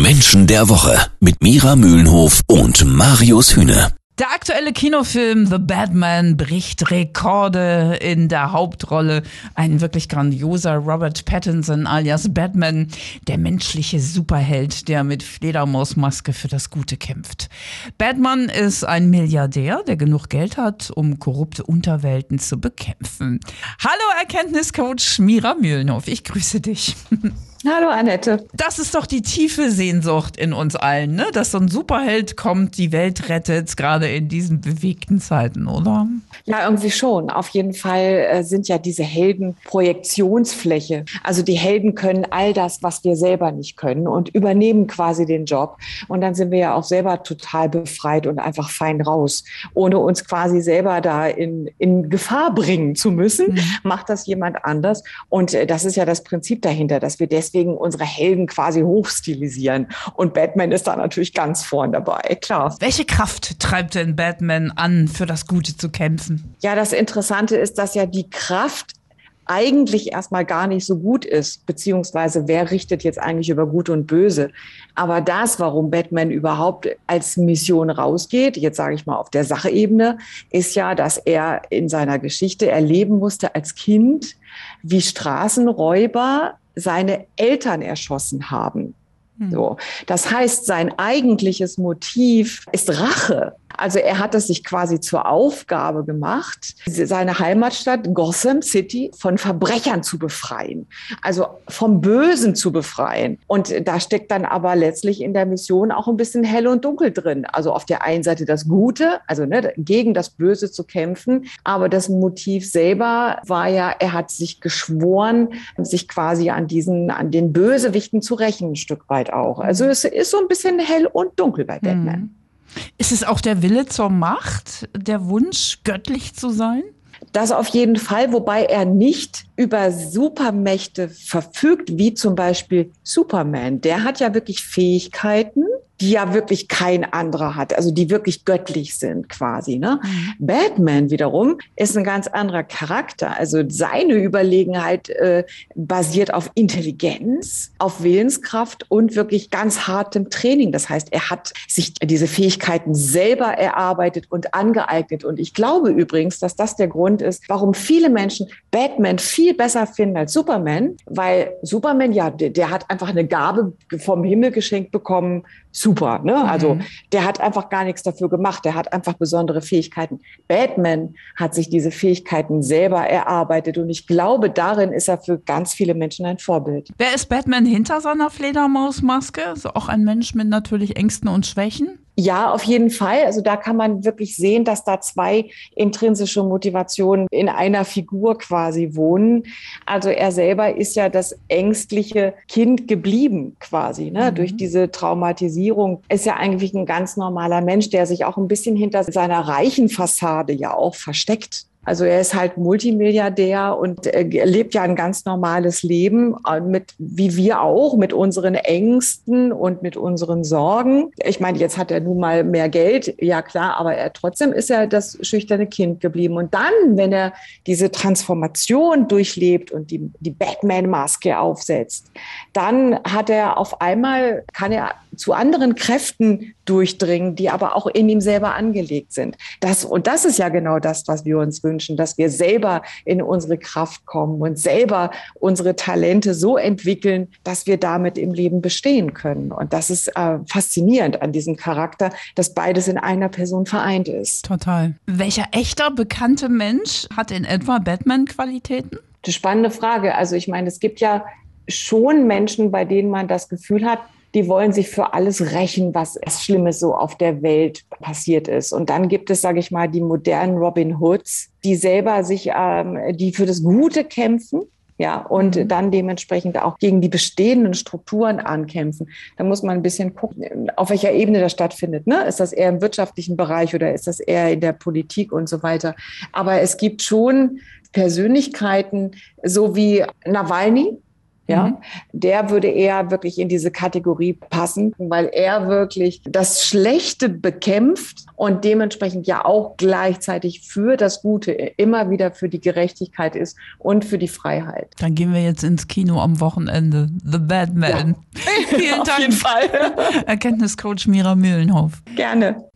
Menschen der Woche mit Mira Mühlenhof und Marius Hühne. Der aktuelle Kinofilm The Batman bricht Rekorde in der Hauptrolle. Ein wirklich grandioser Robert Pattinson alias Batman, der menschliche Superheld, der mit Fledermausmaske für das Gute kämpft. Batman ist ein Milliardär, der genug Geld hat, um korrupte Unterwelten zu bekämpfen. Hallo Erkenntniscoach Mira Mühlenhof, ich grüße dich. Hallo Annette. Das ist doch die tiefe Sehnsucht in uns allen, ne? dass so ein Superheld kommt, die Welt rettet, gerade in diesen bewegten Zeiten, oder? Ja, irgendwie schon. Auf jeden Fall äh, sind ja diese Helden Projektionsfläche. Also die Helden können all das, was wir selber nicht können und übernehmen quasi den Job. Und dann sind wir ja auch selber total befreit und einfach fein raus, ohne uns quasi selber da in, in Gefahr bringen zu müssen. Mhm. Macht das jemand anders. Und äh, das ist ja das Prinzip dahinter, dass wir deswegen deswegen unsere Helden quasi hochstilisieren. Und Batman ist da natürlich ganz vorn dabei, klar. Welche Kraft treibt denn Batman an, für das Gute zu kämpfen? Ja, das Interessante ist, dass ja die Kraft eigentlich erstmal gar nicht so gut ist, beziehungsweise wer richtet jetzt eigentlich über Gut und Böse. Aber das, warum Batman überhaupt als Mission rausgeht, jetzt sage ich mal auf der Sachebene, ist ja, dass er in seiner Geschichte erleben musste als Kind, wie Straßenräuber seine Eltern erschossen haben. Hm. So. Das heißt, sein eigentliches Motiv ist Rache. Also er hat es sich quasi zur Aufgabe gemacht, seine Heimatstadt Gotham City von Verbrechern zu befreien, also vom Bösen zu befreien. Und da steckt dann aber letztlich in der Mission auch ein bisschen hell und dunkel drin. Also auf der einen Seite das Gute, also ne, gegen das Böse zu kämpfen, aber das Motiv selber war ja, er hat sich geschworen, sich quasi an diesen, an den Bösewichten zu rächen, ein Stück weit auch. Also es ist so ein bisschen hell und dunkel bei Batman. Mhm. Ist es auch der Wille zur Macht, der Wunsch, göttlich zu sein? Das auf jeden Fall, wobei er nicht über Supermächte verfügt, wie zum Beispiel Superman. Der hat ja wirklich Fähigkeiten, die ja wirklich kein anderer hat, also die wirklich göttlich sind quasi. Ne? Mhm. Batman wiederum ist ein ganz anderer Charakter. Also seine Überlegenheit äh, basiert auf Intelligenz, auf Willenskraft und wirklich ganz hartem Training. Das heißt, er hat sich diese Fähigkeiten selber erarbeitet und angeeignet. Und ich glaube übrigens, dass das der Grund ist, warum viele Menschen Batman viel besser finden als Superman, weil Superman, ja, der, der hat einfach eine Gabe vom Himmel geschenkt bekommen, super. Ne? Also mhm. der hat einfach gar nichts dafür gemacht. Der hat einfach besondere Fähigkeiten. Batman hat sich diese Fähigkeiten selber erarbeitet und ich glaube, darin ist er für ganz viele Menschen ein Vorbild. Wer ist Batman hinter seiner Fledermausmaske? Also auch ein Mensch mit natürlich Ängsten und Schwächen? Ja, auf jeden Fall. Also da kann man wirklich sehen, dass da zwei intrinsische Motivationen in einer Figur quasi wohnen. Also er selber ist ja das ängstliche Kind geblieben quasi, ne? Mhm. durch diese Traumatisierung. Ist ja eigentlich ein ganz normaler Mensch, der sich auch ein bisschen hinter seiner reichen Fassade ja auch versteckt. Also er ist halt Multimilliardär und äh, lebt ja ein ganz normales Leben äh, mit, wie wir auch, mit unseren Ängsten und mit unseren Sorgen. Ich meine, jetzt hat er nun mal mehr Geld, ja klar, aber er trotzdem ist er das schüchterne Kind geblieben. Und dann, wenn er diese Transformation durchlebt und die, die Batman-Maske aufsetzt, dann hat er auf einmal, kann er zu anderen Kräften durchdringen, die aber auch in ihm selber angelegt sind. Das, und das ist ja genau das, was wir uns wünschen, dass wir selber in unsere Kraft kommen und selber unsere Talente so entwickeln, dass wir damit im Leben bestehen können. Und das ist äh, faszinierend an diesem Charakter, dass beides in einer Person vereint ist. Total. Welcher echter bekannte Mensch hat in etwa Batman-Qualitäten? Die spannende Frage. Also ich meine, es gibt ja schon Menschen, bei denen man das Gefühl hat, die wollen sich für alles rächen, was Schlimmes so auf der Welt passiert ist. Und dann gibt es, sage ich mal, die modernen Robin Hoods, die selber sich, ähm, die für das Gute kämpfen. Ja, und mhm. dann dementsprechend auch gegen die bestehenden Strukturen ankämpfen. Da muss man ein bisschen gucken, auf welcher Ebene das stattfindet. Ne? Ist das eher im wirtschaftlichen Bereich oder ist das eher in der Politik und so weiter? Aber es gibt schon Persönlichkeiten, so wie Nawalny, ja, mhm. der würde eher wirklich in diese Kategorie passen, weil er wirklich das Schlechte bekämpft und dementsprechend ja auch gleichzeitig für das Gute immer wieder für die Gerechtigkeit ist und für die Freiheit. Dann gehen wir jetzt ins Kino am Wochenende. The Batman. Ja. Vielen Dank. Auf jeden Fall. Erkenntniscoach Mira Mühlenhof. Gerne.